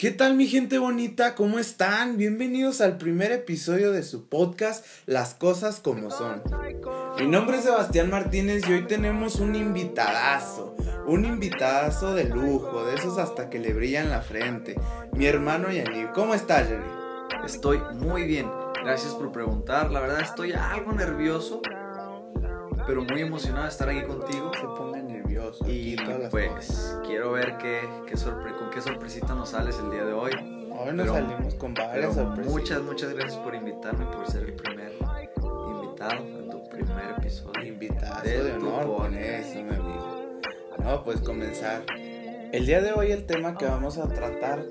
¿Qué tal mi gente bonita? ¿Cómo están? Bienvenidos al primer episodio de su podcast Las cosas como son. Mi nombre es Sebastián Martínez y hoy tenemos un invitadazo, un invitadazo de lujo, de esos hasta que le brillan la frente. Mi hermano Yanir, ¿cómo estás Yanir? Estoy muy bien, gracias por preguntar. La verdad estoy algo nervioso, pero muy emocionado de estar aquí contigo. Se nervioso. Y pues quiero ver qué, qué sorpre con qué sorpresita nos sales el día de hoy. Hoy nos salimos con varias sorpresas. Muchas, muchas gracias por invitarme, por ser el primer invitado en tu primer episodio. Invitado de, de honor con eso, mi amigo. No, pues comenzar. El día de hoy el tema que vamos a tratar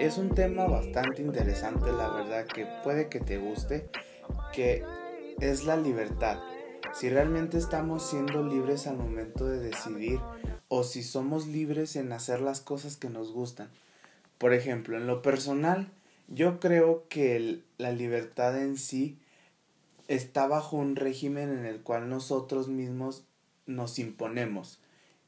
es un tema bastante interesante, la verdad, que puede que te guste, que es la libertad si realmente estamos siendo libres al momento de decidir o si somos libres en hacer las cosas que nos gustan. Por ejemplo, en lo personal, yo creo que la libertad en sí está bajo un régimen en el cual nosotros mismos nos imponemos.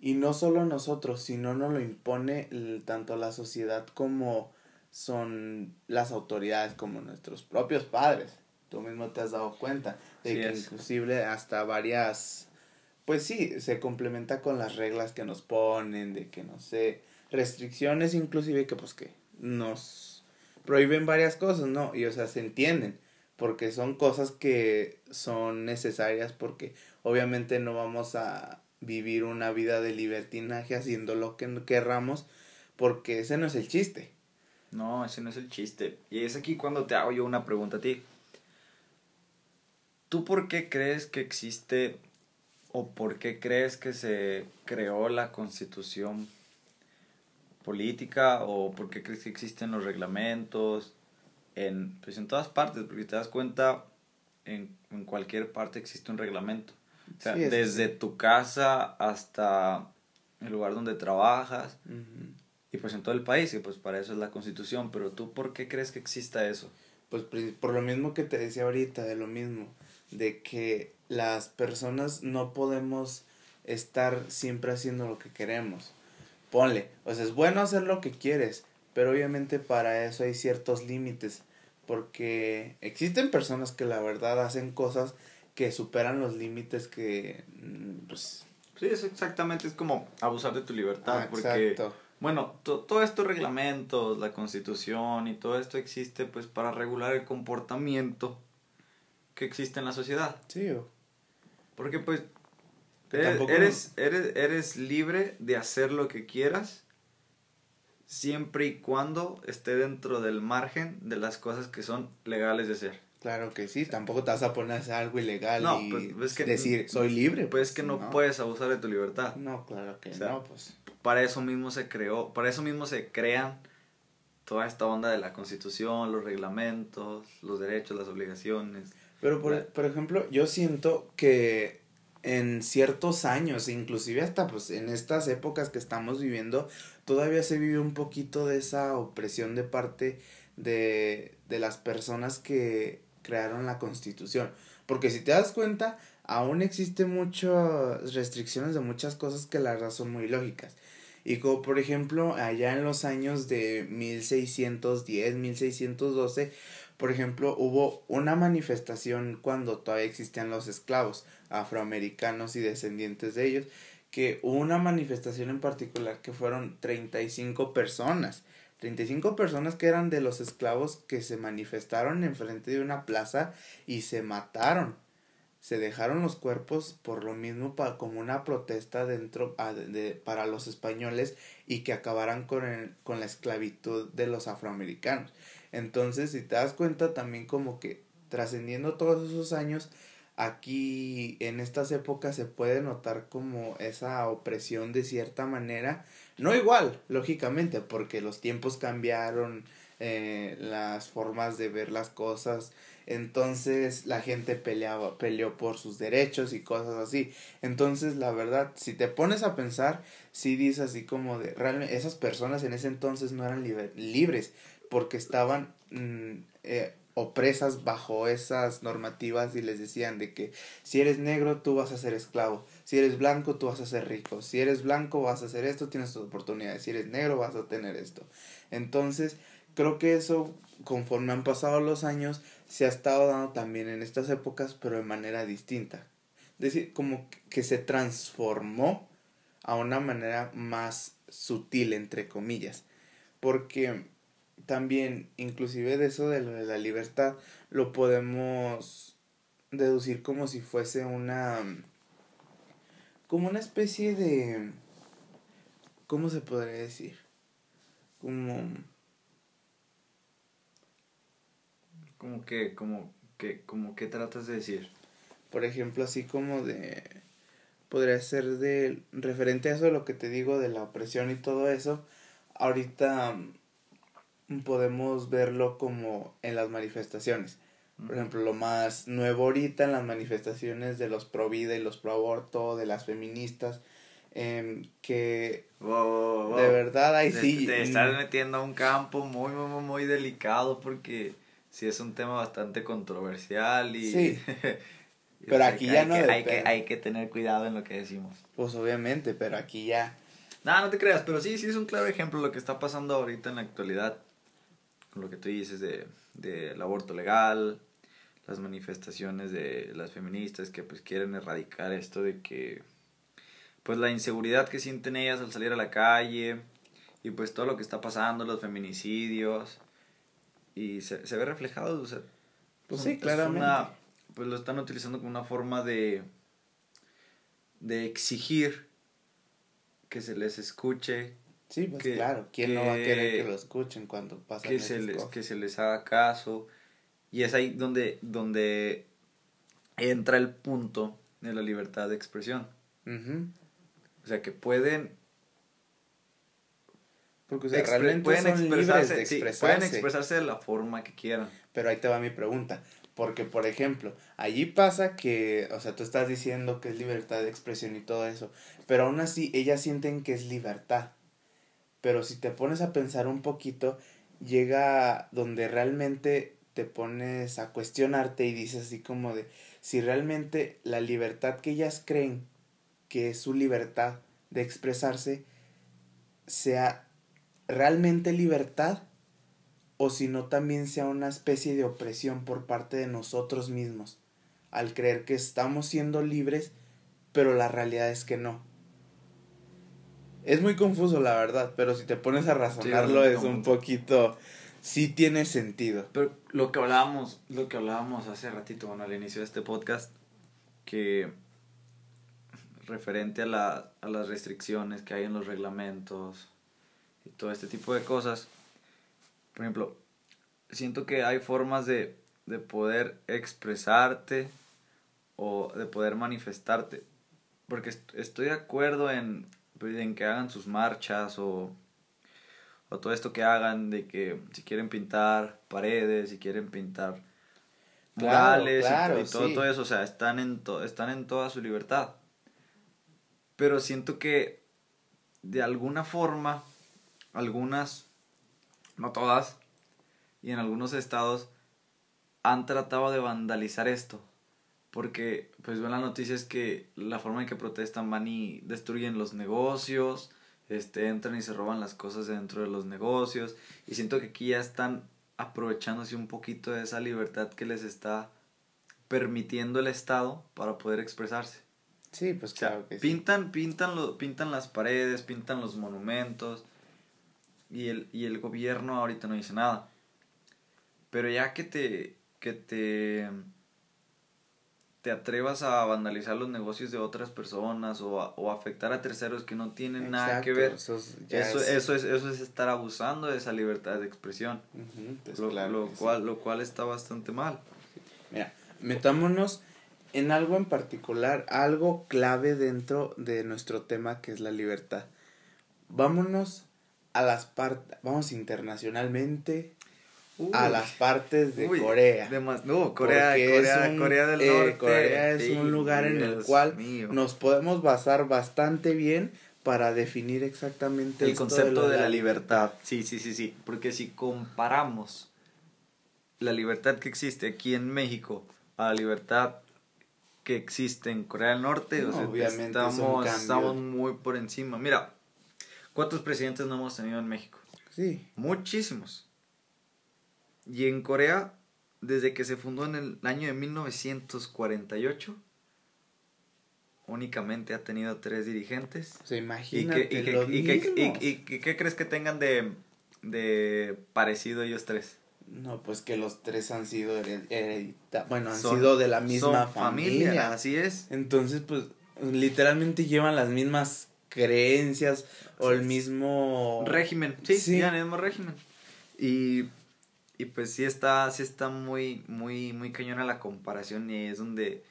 Y no solo nosotros, sino nos lo impone tanto la sociedad como son las autoridades, como nuestros propios padres. Tú mismo te has dado cuenta de que inclusive hasta varias, pues sí, se complementa con las reglas que nos ponen, de que no sé, restricciones inclusive que pues que nos prohíben varias cosas, ¿no? Y o sea, se entienden, porque son cosas que son necesarias porque obviamente no vamos a vivir una vida de libertinaje haciendo lo que querramos, porque ese no es el chiste. No, ese no es el chiste. Y es aquí cuando te hago yo una pregunta a ti. ¿Tú por qué crees que existe o por qué crees que se creó la constitución política o por qué crees que existen los reglamentos en, pues en todas partes? Porque te das cuenta, en, en cualquier parte existe un reglamento. O sea, desde tu casa hasta el lugar donde trabajas y pues en todo el país, y pues para eso es la constitución. Pero tú, ¿por qué crees que exista eso? Pues por lo mismo que te decía ahorita, de lo mismo de que las personas no podemos estar siempre haciendo lo que queremos. Ponle, o sea, es bueno hacer lo que quieres, pero obviamente para eso hay ciertos límites, porque existen personas que la verdad hacen cosas que superan los límites que mm, pues sí es exactamente es como abusar de tu libertad ah, porque bueno todos estos reglamentos la constitución y todo esto existe pues para regular el comportamiento que existe en la sociedad. Sí. Porque pues eres, eres, eres libre de hacer lo que quieras siempre y cuando esté dentro del margen de las cosas que son legales de hacer. Claro que sí, tampoco te vas a poner a hacer algo ilegal y pues, que, decir soy libre. Pues, que no, puedes abusar de tu libertad. No, claro que no, pues. Para eso mismo se creó, para eso mismo se crean toda esta onda de la constitución, los reglamentos, los derechos, las obligaciones. Pero, por, por ejemplo, yo siento que en ciertos años, inclusive hasta pues en estas épocas que estamos viviendo, todavía se vive un poquito de esa opresión de parte de, de las personas que crearon la constitución. Porque si te das cuenta, aún existen muchas restricciones de muchas cosas que la verdad son muy lógicas. Y como por ejemplo, allá en los años de 1610, 1612, por ejemplo, hubo una manifestación cuando todavía existían los esclavos afroamericanos y descendientes de ellos, que hubo una manifestación en particular que fueron 35 personas. 35 personas que eran de los esclavos que se manifestaron enfrente de una plaza y se mataron. Se dejaron los cuerpos por lo mismo como una protesta dentro de, para los españoles y que acabaran con, con la esclavitud de los afroamericanos. Entonces, si te das cuenta también como que trascendiendo todos esos años, aquí en estas épocas se puede notar como esa opresión de cierta manera, no igual, lógicamente, porque los tiempos cambiaron, eh, las formas de ver las cosas, entonces la gente peleaba, peleó por sus derechos y cosas así. Entonces, la verdad, si te pones a pensar, si dices así como de, realmente esas personas en ese entonces no eran libres, porque estaban mm, eh, opresas bajo esas normativas y les decían de que si eres negro tú vas a ser esclavo, si eres blanco tú vas a ser rico, si eres blanco vas a hacer esto, tienes tus oportunidades, si eres negro vas a tener esto. Entonces, creo que eso conforme han pasado los años se ha estado dando también en estas épocas, pero de manera distinta. Es decir, como que se transformó a una manera más sutil, entre comillas. Porque también, inclusive de eso de la libertad, lo podemos deducir como si fuese una... como una especie de... ¿Cómo se podría decir? Como... Como que, como que, como que tratas de decir. Por ejemplo, así como de... Podría ser de... Referente a eso, lo que te digo de la opresión y todo eso. Ahorita podemos verlo como en las manifestaciones. Por ejemplo, lo más nuevo ahorita en las manifestaciones de los pro vida y los pro aborto, de las feministas, eh, que de verdad ahí sí. Te estás mm. metiendo a un campo muy, muy, muy delicado porque sí es un tema bastante controversial y... Sí. pero aquí ya no... hay, que, hay que tener cuidado en lo que decimos. Pues obviamente, pero aquí ya... No, no te creas, pero sí, sí es un claro ejemplo lo que está pasando ahorita en la actualidad con lo que tú dices de, del aborto legal, las manifestaciones de las feministas que pues quieren erradicar esto de que pues la inseguridad que sienten ellas al salir a la calle y pues todo lo que está pasando, los feminicidios y se, se ve reflejado, o sea, pues sí, claramente. pues lo están utilizando como una forma de de exigir que se les escuche, Sí, pues claro, ¿quién no va a querer que lo escuchen cuando pasan que se les, Que se les haga caso. Y es ahí donde, donde entra el punto de la libertad de expresión. O sea, que pueden... Porque realmente pueden expresarse, de expresarse. pueden expresarse de la forma que quieran. Pero ahí te va mi pregunta. Porque, por ejemplo, allí pasa que, o sea, tú estás diciendo que es libertad de expresión y todo eso, pero aún así ellas sienten que es libertad. Pero si te pones a pensar un poquito, llega donde realmente te pones a cuestionarte y dices así como de si realmente la libertad que ellas creen que es su libertad de expresarse sea realmente libertad o si no también sea una especie de opresión por parte de nosotros mismos al creer que estamos siendo libres pero la realidad es que no es muy confuso, la verdad, pero si te pones a razonarlo es un poquito... Sí tiene sentido. Pero lo que hablábamos, lo que hablábamos hace ratito, bueno, al inicio de este podcast, que referente a, la, a las restricciones que hay en los reglamentos y todo este tipo de cosas, por ejemplo, siento que hay formas de, de poder expresarte o de poder manifestarte. Porque estoy de acuerdo en piden que hagan sus marchas o, o todo esto que hagan de que si quieren pintar paredes, si quieren pintar murales y, todo, todo, eso, o sea, están en, están en toda su libertad. Pero siento que de alguna forma, algunas, no todas, y en algunos estados han tratado de vandalizar esto porque pues ven las noticias que la forma en que protestan van y destruyen los negocios, este, entran y se roban las cosas dentro de los negocios y siento que aquí ya están aprovechándose un poquito de esa libertad que les está permitiendo el Estado para poder expresarse. Sí, pues claro que pintan, Pintan, lo, pintan las paredes, pintan los monumentos y el, y el gobierno ahorita no dice nada. Pero ya que te, que te te atrevas a vandalizar los negocios de otras personas o, a, o afectar a terceros que no tienen nada que ver. Eso es, eso, es, eso, es, estar abusando de esa libertad de expresión. Lo, lo cual, lo cual está bastante mal. Mira, metámonos en algo en particular, algo clave dentro de nuestro tema que es la libertad. Vámonos a las partes, vamos internacionalmente a las partes de Corea. no, Corea, Corea, Corea del eh, Norte. Corea es un lugar en el cual nos podemos basar bastante bien para definir exactamente el concepto de, la, libertad. Sí, sí, sí, sí. Porque si comparamos la libertad que existe aquí en México a la libertad que existe en Corea del Norte, o sea, obviamente estamos, estamos muy por encima. Mira, ¿cuántos presidentes no hemos tenido en México? Sí. Muchísimos. Y en Corea, desde que se fundó en el año de 1948, únicamente ha tenido tres dirigentes. Se imagina. ¿Y, qué crees que tengan de, de parecido ellos tres? No, pues que los tres han sido bueno, han sido de la misma familia. Así es. Entonces, pues, literalmente llevan las mismas creencias o el mismo régimen. Sí, sí, el mismo régimen. Y, y pues sí está, sí está muy, muy, muy cañona la comparación y es donde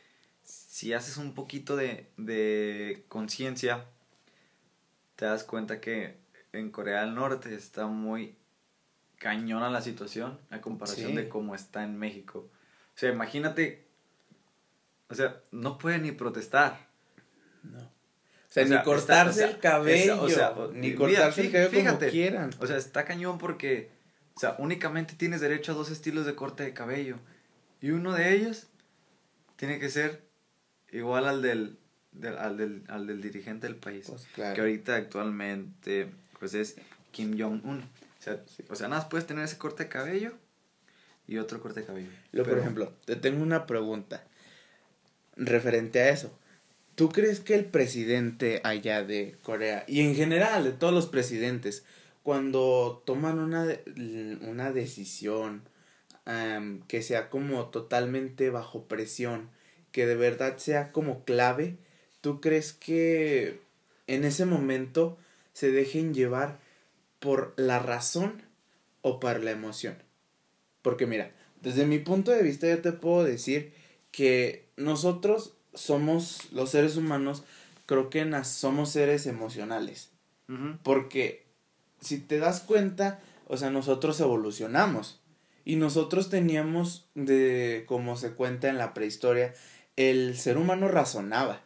si haces un poquito de, de conciencia, te das cuenta que en Corea del Norte está muy cañona la situación a comparación de cómo está en México. O sea, imagínate, o sea, no puede ni protestar. No. O sea, ni cortarse el cabello, o sea, ni cortarse el cabello como quieran. O sea, está cañón porque, o sea, únicamente tienes derecho a dos estilos de corte de cabello. Y uno de ellos tiene que ser igual al del, al, del, al del dirigente del país. Pues que ahorita actualmente, pues es Kim Jong-un. O sea, nada más puedes tener ese corte de cabello y otro corte de cabello. Lo, Por ejemplo, te tengo una pregunta referente a eso. ¿Tú crees que el presidente allá de Corea y en general de todos los presidentes, cuando toman una, una decisión que sea como totalmente bajo presión, que de verdad sea como clave, ¿tú crees que en ese momento se dejen llevar por la razón o por la emoción. Porque mira, desde mi punto de vista yo te puedo decir que nosotros somos los seres humanos, creo que somos seres emocionales. Porque si te das cuenta, o sea, nosotros evolucionamos. Y nosotros teníamos, de como se cuenta en la prehistoria, el ser humano razonaba.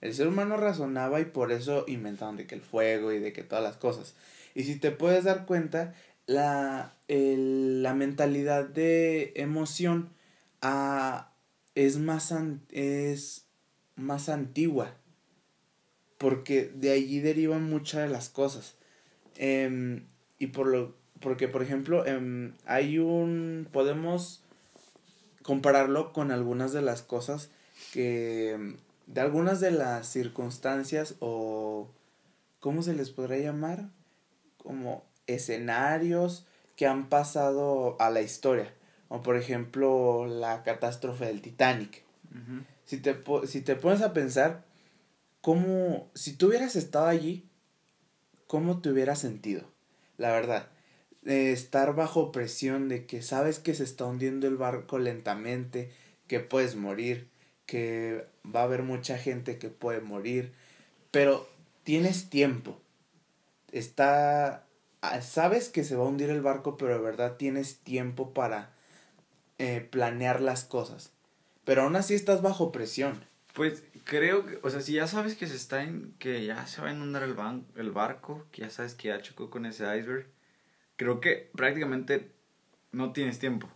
El ser humano razonaba y por eso inventaron de que el fuego y de que todas las cosas. Y si te puedes dar cuenta, la, la mentalidad de emoción ah, es, más es más antigua. Porque de allí derivan muchas de las cosas. Em, y por lo, porque, por ejemplo, em, hay un. Podemos compararlo con algunas de las cosas que. De algunas de las circunstancias o. ¿Cómo se les podrá llamar? como escenarios que han pasado a la historia. Como por ejemplo la catástrofe del Titanic. si, te, si te pones a pensar, cómo, si tú hubieras estado allí, ¿cómo te hubieras sentido? La verdad, estar bajo presión de que sabes que se está hundiendo el barco lentamente, que puedes morir, que va a haber mucha gente que puede morir, pero tienes tiempo está, ah, sabes que se va a hundir el barco, pero de verdad tienes tiempo para eh, planear las cosas. Pero aún así estás bajo presión. Pues creo que, o sea, si ya sabes que se está en, que ya se va a inundar el, el barco, que ya sabes que ya chocó con ese iceberg, creo que prácticamente no tienes tiempo.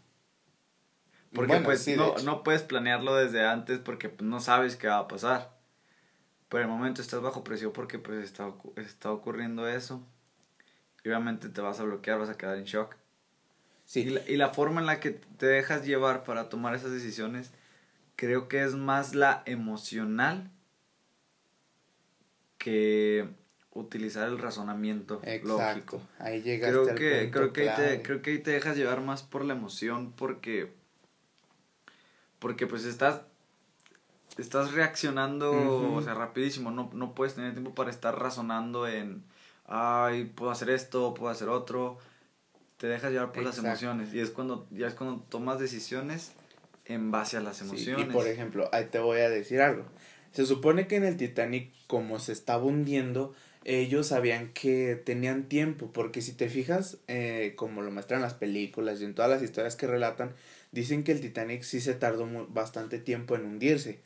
Porque pues no, no puedes planearlo desde antes porque pues, no sabes qué va a pasar por el momento estás bajo presión porque pues está, está ocurriendo eso. Y obviamente te vas a bloquear, vas a quedar en shock. Sí. Y la, y la forma en la que te dejas llevar para tomar esas decisiones, creo que es más la emocional que utilizar el razonamiento Exacto. Ahí llegaste creo que, creo que ahí te, creo que ahí te dejas llevar más por la emoción porque porque pues estás estás reaccionando, o sea, rapidísimo, no, no puedes tener tiempo para estar razonando en, ay, puedo hacer esto, puedo hacer otro, te dejas llevar por las emociones. Y es cuando, ya es cuando tomas decisiones en base a las emociones. y por ejemplo, ahí te voy a decir algo, se supone que en el Titanic, como se estaba hundiendo, ellos sabían que tenían tiempo, porque si te fijas, eh, como lo muestran las películas y en todas las historias que relatan, dicen que el Titanic sí se tardó bastante tiempo en hundirse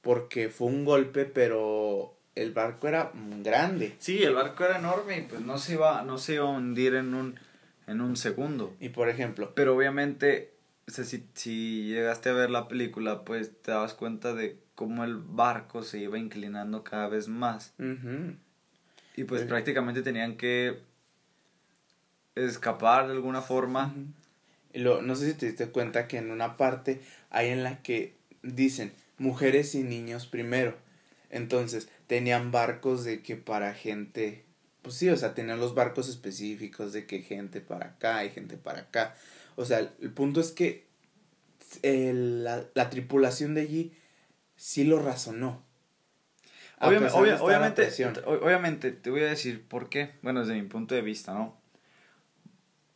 porque fue un golpe, pero el barco era grande. Sí, el barco era enorme y pues no se iba, no se iba a hundir en un, en un segundo. Y por ejemplo. Pero obviamente si, si llegaste a ver la película, pues te dabas cuenta de cómo el barco se iba inclinando cada vez más. Y pues prácticamente tenían que escapar de alguna forma. lo, no sé si te diste cuenta que en una parte hay en la que dicen mujeres y niños primero. Entonces, tenían barcos de que para gente, pues sí, o sea, tenían los barcos específicos de que gente para acá y gente para acá. O sea, el, punto es que la, la, tripulación de allí sí lo razonó. obviamente, obviamente, te voy a decir por qué. Bueno, desde mi punto de vista, ¿no?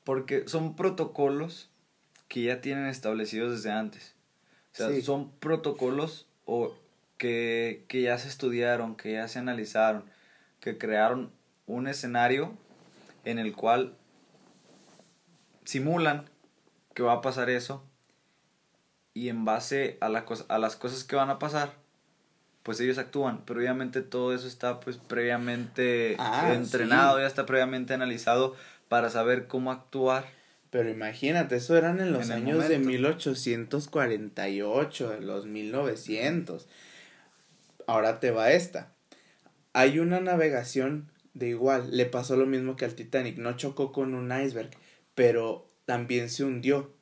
Porque son protocolos que ya tienen establecidos desde antes. O sea, son protocolos o que, que ya se estudiaron, que ya se analizaron, que crearon un escenario en el cual simulan que va a pasar eso y en base a, la a las cosas que van a pasar, pues ellos actúan, pero obviamente todo eso está pues previamente ah, entrenado, ya está previamente analizado para saber cómo actuar. Pero imagínate, eso eran en los años de 1848, de los 1900. Ahora te va esta. Hay una navegación de igual, le pasó lo mismo que al Titanic, no chocó con un iceberg, pero también se hundió.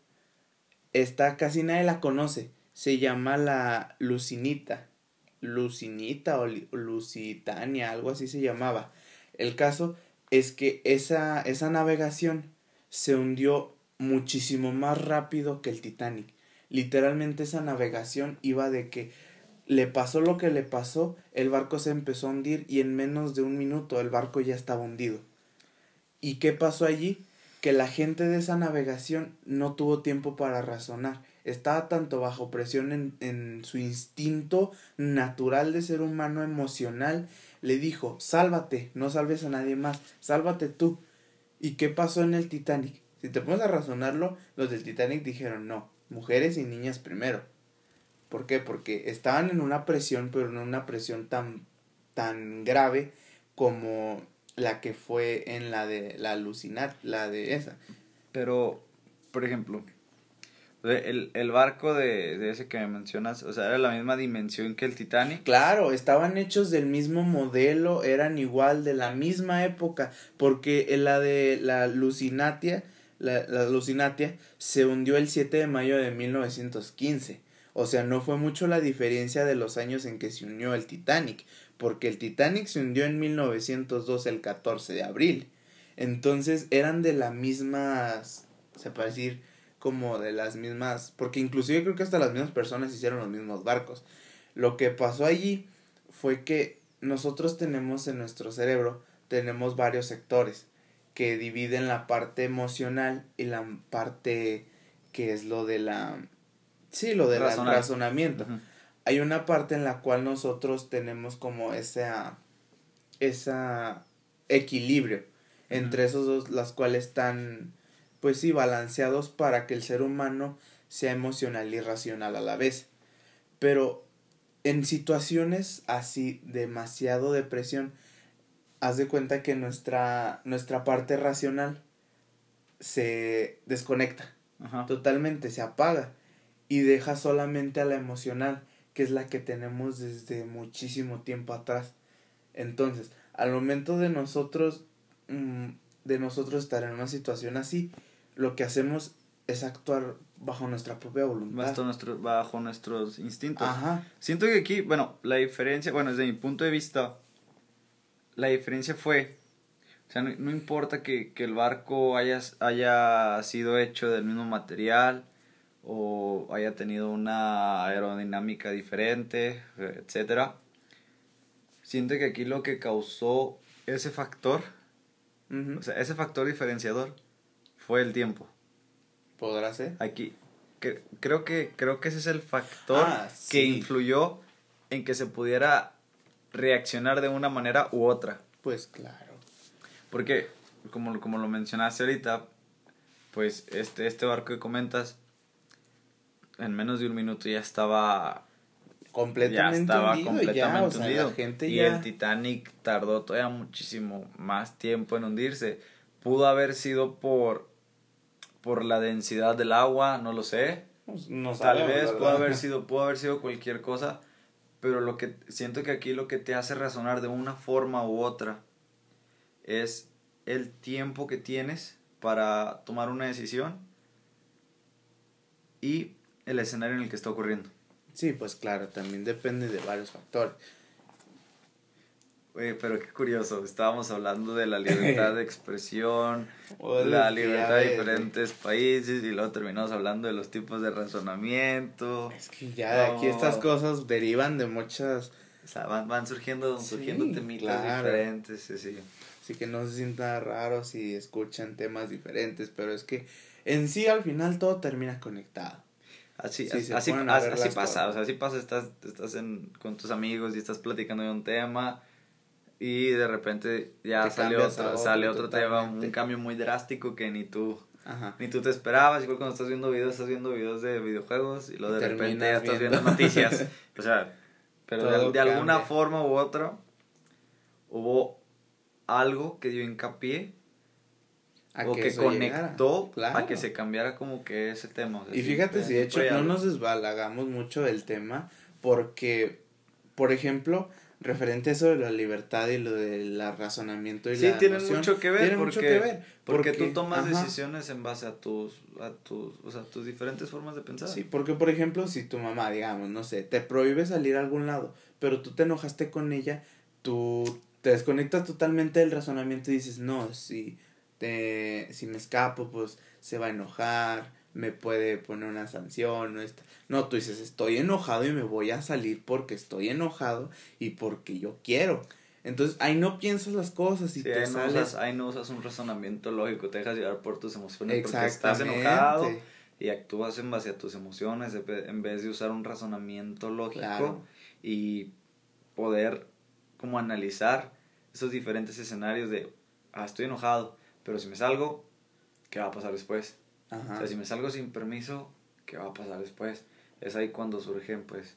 Esta casi nadie la conoce, se llama la Lucinita, Lucinita o Lusitania, algo así se llamaba. El caso es que esa, esa navegación se hundió muchísimo más rápido que el Titanic. Literalmente esa navegación iba de que le pasó lo que le pasó, el barco se empezó a hundir y en menos de un minuto el barco ya estaba hundido. ¿Y qué pasó allí? Que la gente de esa navegación no tuvo tiempo para razonar. Estaba tanto bajo presión en, en su instinto natural de ser humano emocional. Le dijo, sálvate, no salves a nadie más, sálvate tú. ¿Y qué pasó en el Titanic? Si te pones a razonarlo, los del Titanic dijeron, no, mujeres y niñas primero ¿Por qué? Porque estaban en una presión, pero no una presión tan, tan grave como la que fue en la de la alucinar, la de esa. Pero, por ejemplo, el, el barco de, de, ese que me mencionas, o sea, era la misma dimensión que el Titanic. Claro, estaban hechos del mismo modelo, eran igual, de la misma época, porque la de la Lucinatia, la, la Lucinatia se hundió el 7 de mayo de 1915. O sea, no fue mucho la diferencia de los años en que se unió el Titanic, porque el Titanic se hundió en 1902 el 14 de abril. Entonces eran de las mismas, se puede decir, como de las mismas, porque inclusive creo que hasta las mismas personas hicieron los mismos barcos. Lo que pasó allí fue que nosotros tenemos en nuestro cerebro, tenemos varios sectores que dividen la parte emocional y la parte que es lo de la Sí, lo del razonamiento. Hay una parte en la cual nosotros tenemos como esa, esa equilibrio entre esos dos, las cuales están, pues sí, balanceados para que el ser humano sea emocional y racional a la vez. Pero en situaciones así, demasiado depresión, haz de cuenta que nuestra, nuestra parte racional se desconecta. Totalmente, se apaga y deja solamente a la emocional, que es la que tenemos desde muchísimo tiempo atrás. Entonces, al momento de nosotros mm, de nosotros estar en una situación así, lo que hacemos es actuar bajo nuestra propia voluntad. Bajo, nuestro, bajo nuestros instintos. Ajá. Siento que aquí, bueno, la diferencia, bueno, desde mi punto de vista, la diferencia fue, o sea, no, importa que, que, el barco haya, haya sido hecho del mismo material, o haya tenido una aerodinámica diferente, etcétera. Siente que aquí lo que causó ese factor, o sea, ese factor diferenciador fue el tiempo. ¿Podrá ser? Aquí que, creo que creo que ese es el factor ah, que influyó en que se pudiera reaccionar de una manera u otra. Pues claro. Porque como, como lo mencionaste ahorita, pues este este barco que comentas en menos de un minuto ya estaba completamente ya estaba completamente hundido. y el Titanic tardó todavía muchísimo más tiempo en hundirse. Pudo haber sido por por la densidad del agua, no lo sé. Pues, no Tal vez pudo haber sido pudo haber sido cualquier cosa, pero lo que siento que aquí lo que te hace razonar de una forma u otra es el tiempo que tienes para tomar una decisión y el escenario en el que está ocurriendo. Sí, pues claro, también depende de varios factores. Oye, pero qué curioso, estábamos hablando de la libertad de expresión, la libertad de diferentes países y luego terminamos hablando de los tipos de razonamiento. Es que ya aquí estas cosas derivan de muchas... O sea, van, van surgiendo, surgiendo temitas diferentes, sí, sí. Así que no se sienta raro si escuchan temas diferentes, pero es que en sí al final todo termina conectado. Así, así, así, pasa, o sea, así pasa, estás, estás en, con tus amigos y estás platicando de un tema y de repente ya sale otro, sale otro tema, un cambio muy drástico que ni tú, ni tú te esperabas, igual cuando estás viendo videos, estás viendo videos de videojuegos y luego de repente ya estás viendo noticias, o sea, pero de, alguna forma u otra hubo algo que dio hincapié o que, conectó a que se cambiara como que ese tema. y fíjate si de hecho no nos desbalagamos mucho del tema porque, por ejemplo, referente a eso de la libertad y lo del razonamiento y sí, la tienen mucho que ver porque, mucho que ver porque, tú tomas decisiones en base a tus a tus o sea tus diferentes formas de pensar. Sí porque por ejemplo si tu mamá digamos no sé te prohíbe salir a algún lado pero tú te enojaste con ella tú te desconectas totalmente del razonamiento y dices no si te si me escapo pues se va a enojar me puede poner una sanción, no No, tú dices, estoy enojado y me voy a salir porque estoy enojado y porque yo quiero. Entonces, ahí no piensas las cosas y te ahí sales... No usas, ahí no usas un razonamiento lógico, te dejas llevar por tus emociones porque estás enojado y actúas en base a tus emociones en vez de usar un razonamiento lógico y poder como analizar esos diferentes escenarios de, ah, estoy enojado, pero si me salgo, ¿qué va a pasar después? O sea, si me salgo sin permiso, ¿qué va a pasar después? Es ahí cuando surgen, pues,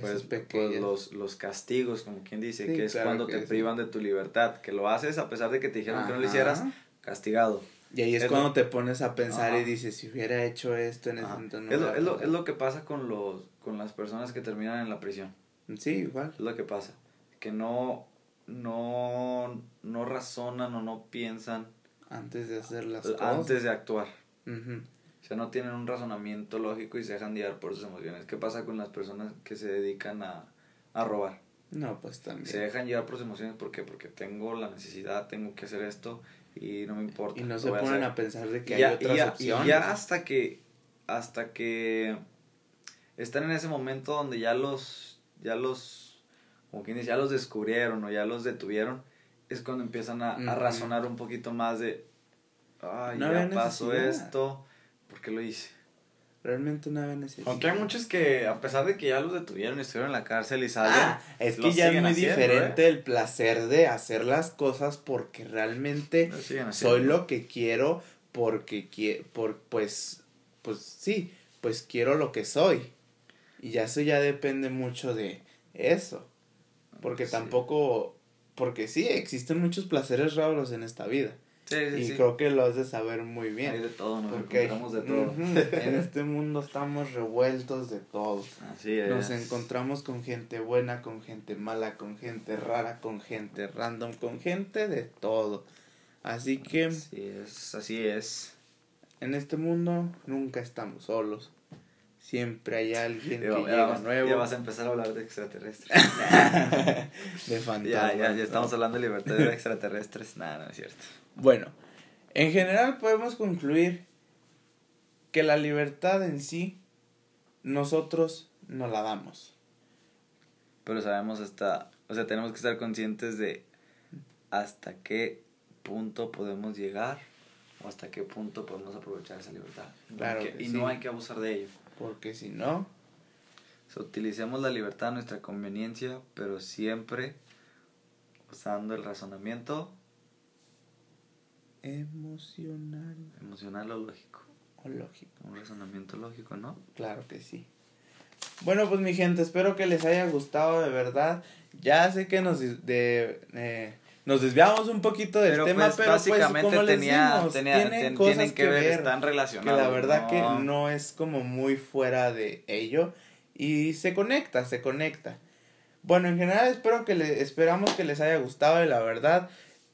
pues, pues los, los castigos, como quien dice, que es cuando te privan de tu libertad, que lo haces a pesar de que te dijeron que no lo hicieras, castigado. Y ahí es, cuando te pones a pensar y dices, si hubiera hecho esto en ese momento no es, lo, es, lo, es lo que pasa con, los, con las personas que terminan en la prisión. Sí, igual. Es lo que pasa. Que no, no, no razonan o no piensan. Antes de hacer las cosas. Antes de actuar. O sea, no tienen un razonamiento lógico y se dejan guiar por sus emociones. ¿Qué pasa con las personas que se dedican a, a robar? No, pues también. Se dejan llevar por sus emociones, ¿por qué? Porque tengo la necesidad, tengo que hacer esto y no me importa. Y no se ponen a, pensar de que hay otras opciones. Y ya hasta que, hasta que están en ese momento donde ya los, ya los, como quien dice, ya los descubrieron o ya los detuvieron, es cuando empiezan a, a razonar un poquito más de, ay, ya pasó esto, ¿por qué lo hice? Realmente no había necesidad. Aunque hay muchos que, a pesar de que ya los detuvieron y estuvieron en la cárcel y salen. Ah, es que ya es muy diferente ¿eh? el placer de hacer las cosas porque realmente soy lo que quiero, porque quiero, por, pues, pues sí, pues quiero lo que soy. Y ya eso ya depende mucho de eso. Porque tampoco, porque sí, existen muchos placeres raros en esta vida y creo que lo has de saber muy bien. Hay de todo, nos encontramos de todo. en este mundo estamos revueltos de todo. Así es. Nos encontramos con gente buena, con gente mala, con gente rara, con gente random, con gente de todo. Así que... Así es, así es. En este mundo nunca estamos solos. Siempre hay alguien que llega nuevo. Ya vas a empezar a hablar de extraterrestres. de fantasmas. Ya, ya, ya estamos hablando de libertad de extraterrestres. Nada, no es cierto. Bueno, en general podemos concluir que la libertad en sí nosotros no la damos. Pero sabemos hasta, o sea, tenemos que estar conscientes de hasta qué punto podemos llegar o hasta qué punto podemos aprovechar esa libertad. Claro y no hay que abusar de ello. Porque si no... utilicemos la libertad a nuestra conveniencia, pero siempre usando el razonamiento Emocional. Emocional o lógico. O lógico. Un razonamiento lógico, ¿no? Claro que sí. Bueno, pues mi gente, espero que les haya gustado de verdad. Ya sé que nos, de, eh, nos desviamos un poquito del tema, pues, pero pues, como tenía, tienen cosas que, ver, están relacionados. Que la verdad que no es como muy fuera de ello y se conecta, se conecta. Bueno, en general espero que le, esperamos que les haya gustado y la verdad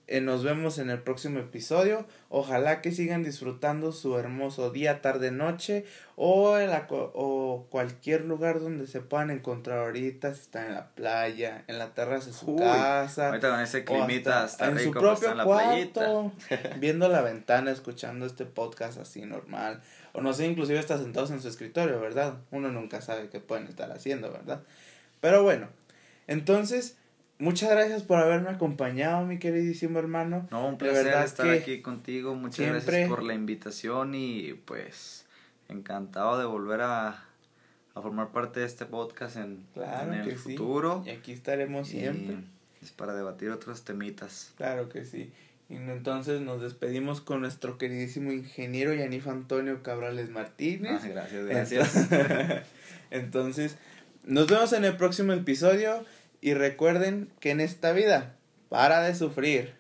eh, nos vemos en el próximo episodio. Ojalá que sigan disfrutando su hermoso día, tarde, noche o, en la, o cualquier lugar donde se puedan encontrar ahorita. Si están en la playa, en la terraza de su casa. Ahorita con ese climita en su pues, propio cuarto, viendo la ventana, escuchando este podcast así normal. O no sé, inclusive está sentados en su escritorio, ¿verdad? Uno nunca sabe qué pueden estar haciendo, ¿verdad? Pero bueno, entonces Muchas gracias por haberme acompañado, mi queridísimo hermano. No, un placer estar aquí contigo. Muchas gracias por la invitación y pues encantado de volver a, a formar parte de este podcast en, el futuro. Y aquí estaremos siempre. es para debatir otros temitas. Claro que sí. Y entonces nos despedimos con nuestro queridísimo ingeniero Yanif Antonio Cabrales Martínez. Ah, gracias, gracias. entonces, nos vemos en el próximo episodio. Y recuerden que en esta vida, para de sufrir.